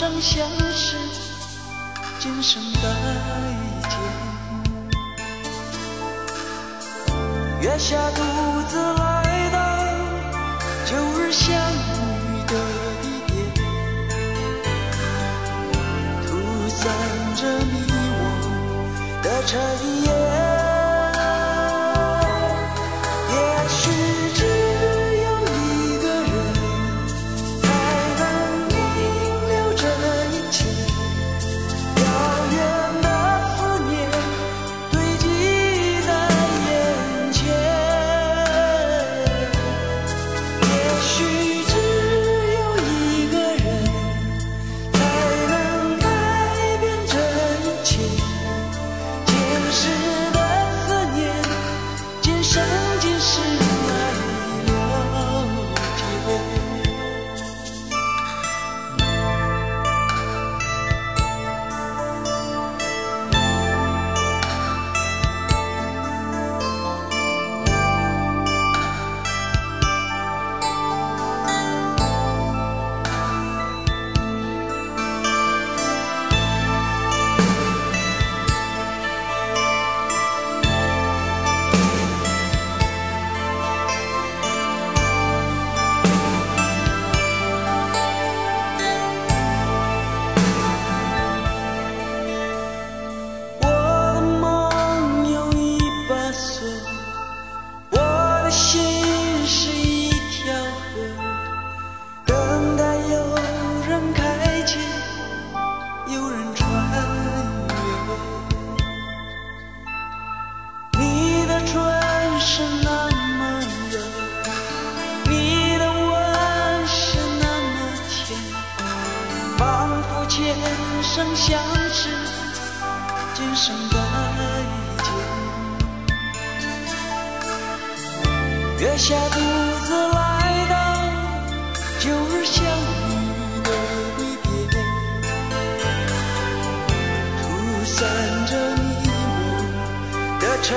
相识，今生再见。月下独自来到旧日相遇的地点，吐散着你我的尘烟。前生相识，今生再见。月下独自来到旧日相遇的地点，吐散着你我的尘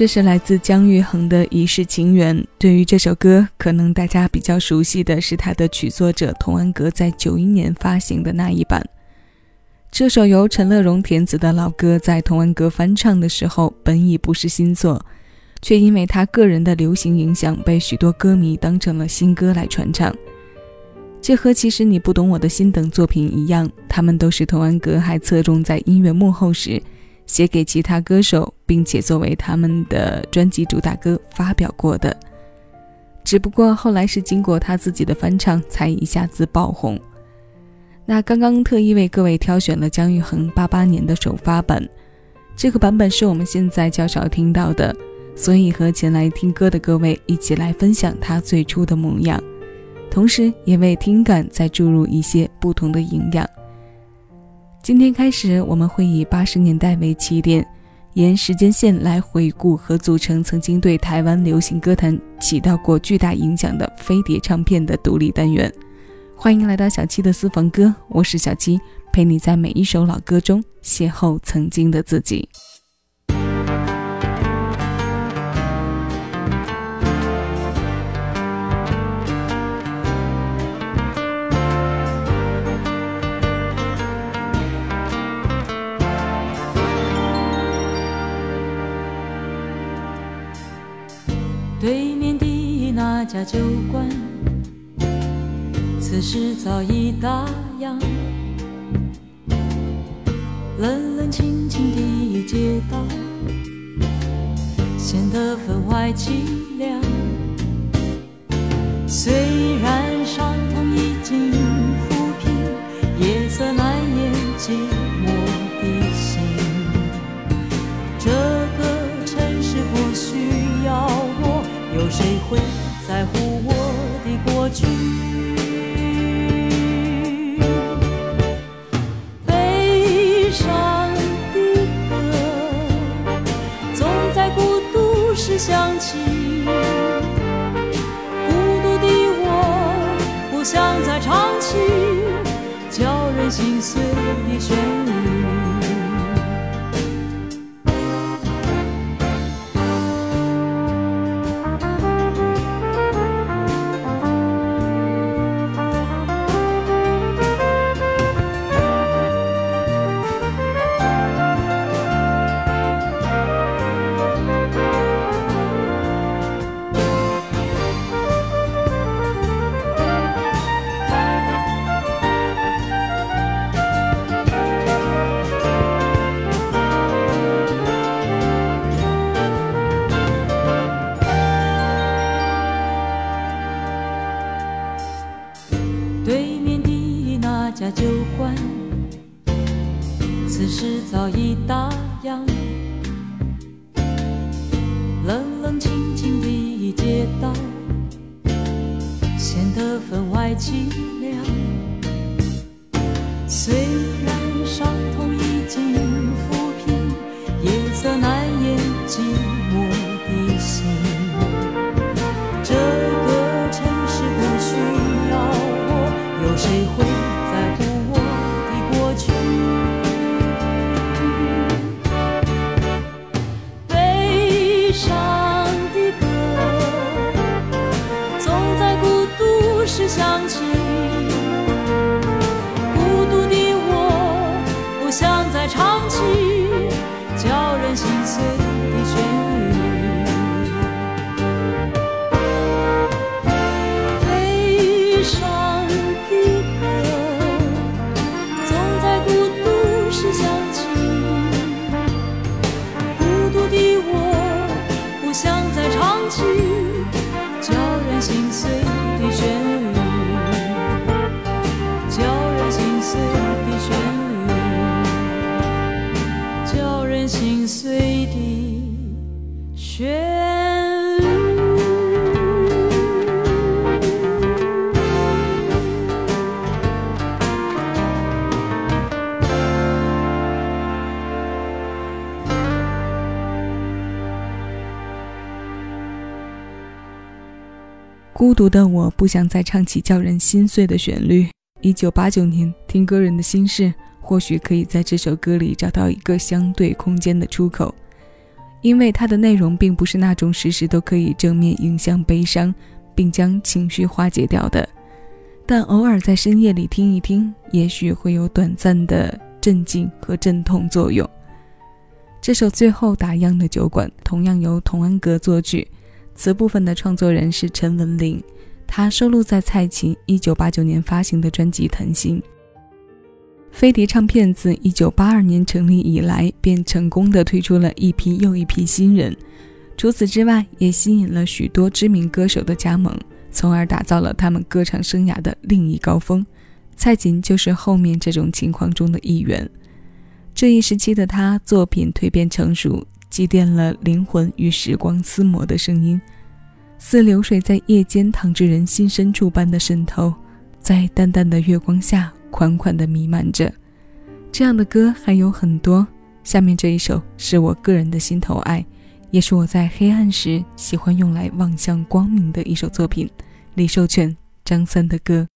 这是来自姜育恒的《一世情缘》。对于这首歌，可能大家比较熟悉的是他的曲作者童安格在九一年发行的那一版。这首由陈乐融填词的老歌，在童安格翻唱的时候，本已不是新作，却因为他个人的流行影响，被许多歌迷当成了新歌来传唱。这和《其实你不懂我的心》等作品一样，他们都是童安格还侧重在音乐幕后时。写给其他歌手，并且作为他们的专辑主打歌发表过的，只不过后来是经过他自己的翻唱才一下子爆红。那刚刚特意为各位挑选了姜育恒八八年的首发版，这个版本是我们现在较少听到的，所以和前来听歌的各位一起来分享他最初的模样，同时也为听感再注入一些不同的营养。今天开始，我们会以八十年代为起点，沿时间线来回顾和组成曾经对台湾流行歌坛起到过巨大影响的飞碟唱片的独立单元。欢迎来到小七的私房歌，我是小七，陪你在每一首老歌中邂逅曾经的自己。对面的那家酒馆，此时早已打烊。冷冷清清的街道，显得分外凄凉。虽然伤痛想起。孤独的我不想再唱起叫人心碎的旋律。孤独的我不想再唱起叫人心碎的旋律。一九八九年，听歌人的心事，或许可以在这首歌里找到一个相对空间的出口。因为它的内容并不是那种时时都可以正面影响悲伤，并将情绪化解掉的。但偶尔在深夜里听一听，也许会有短暂的镇静和镇痛作用。这首《最后打烊的酒馆》同样由童安格作曲，词部分的创作人是陈文玲，她收录在蔡琴1989年发行的专辑《藤心》。飞碟唱片自1982年成立以来，便成功的推出了一批又一批新人。除此之外，也吸引了许多知名歌手的加盟，从而打造了他们歌唱生涯的另一高峰。蔡琴就是后面这种情况中的一员。这一时期的他，作品蜕变成熟，积淀了灵魂与时光厮磨的声音，似流水在夜间淌至人心深处般的渗透，在淡淡的月光下。款款的弥漫着，这样的歌还有很多。下面这一首是我个人的心头爱，也是我在黑暗时喜欢用来望向光明的一首作品。李寿全、张三的歌。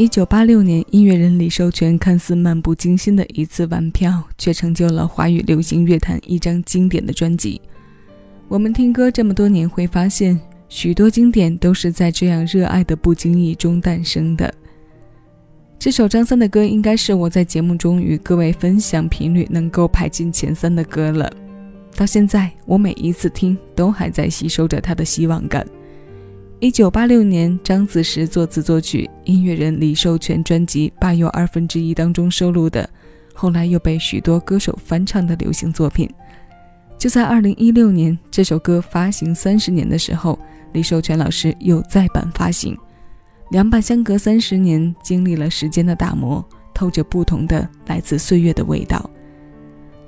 一九八六年，音乐人李寿全看似漫不经心的一次玩票，却成就了华语流行乐坛一张经典的专辑。我们听歌这么多年，会发现许多经典都是在这样热爱的不经意中诞生的。这首张三的歌，应该是我在节目中与各位分享频率能够排进前三的歌了。到现在，我每一次听，都还在吸收着他的希望感。一九八六年，张子时作词作曲，音乐人李寿全专辑《八又二分之一》当中收录的，后来又被许多歌手翻唱的流行作品。就在二零一六年，这首歌发行三十年的时候，李寿全老师又再版发行。两版相隔三十年，经历了时间的打磨，透着不同的来自岁月的味道。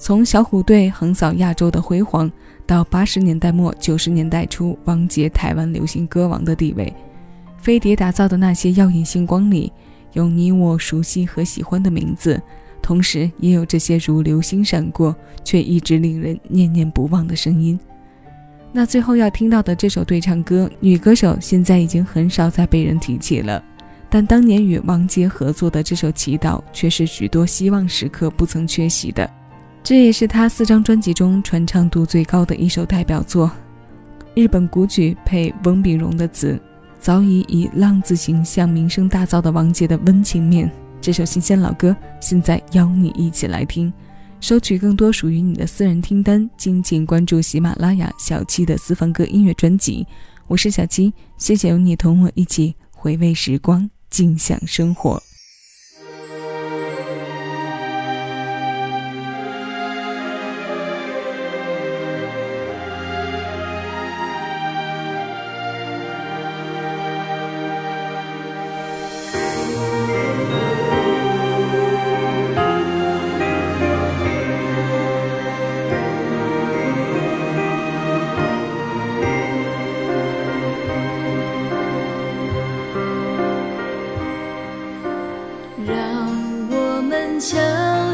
从小虎队横扫亚洲的辉煌。到八十年代末九十年代初，王杰台湾流行歌王的地位，飞碟打造的那些耀眼星光里，有你我熟悉和喜欢的名字，同时也有这些如流星闪过却一直令人念念不忘的声音。那最后要听到的这首对唱歌，女歌手现在已经很少再被人提起了，但当年与王杰合作的这首《祈祷》，却是许多希望时刻不曾缺席的。这也是他四张专辑中传唱度最高的一首代表作，日本古曲配翁炳荣的词，早已以浪子形象名声大噪的王杰的温情面。这首新鲜老歌，现在邀你一起来听，收取更多属于你的私人听单，敬请关注喜马拉雅小七的私房歌音乐专辑。我是小七，谢谢有你同我一起回味时光，静享生活。敲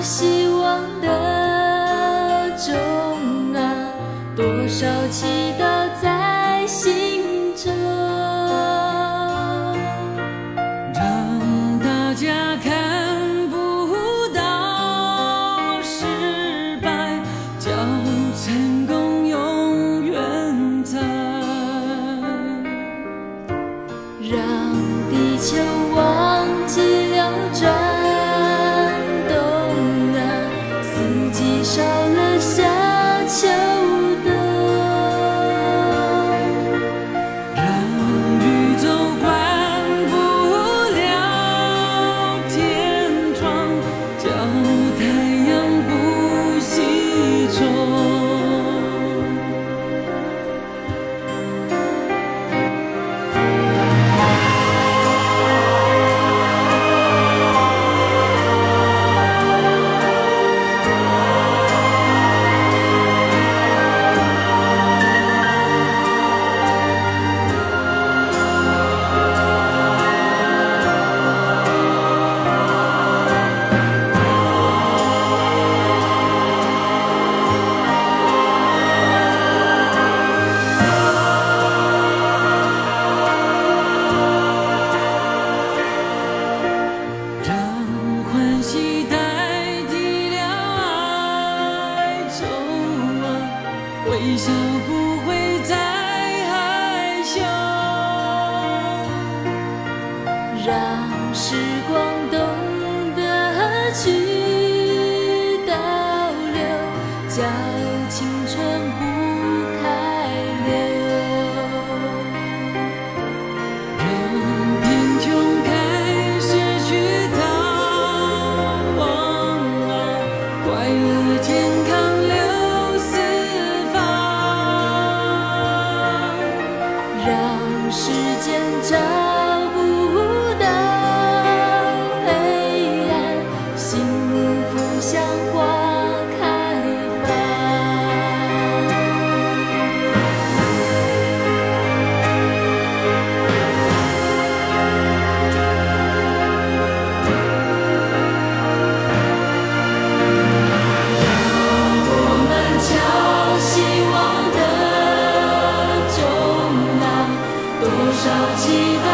希望的钟啊多少期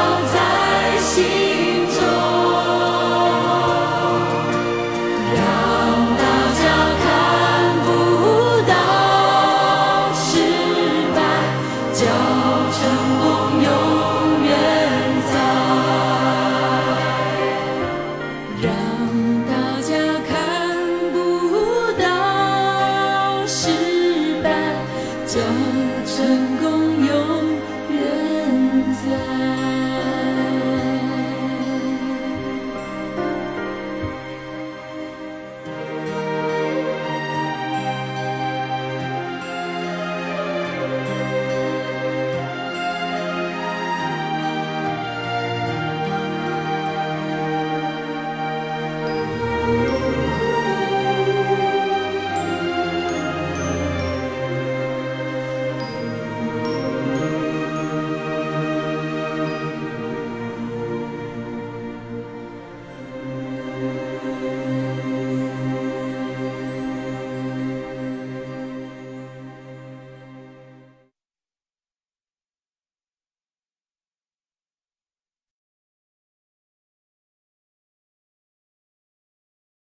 solve that.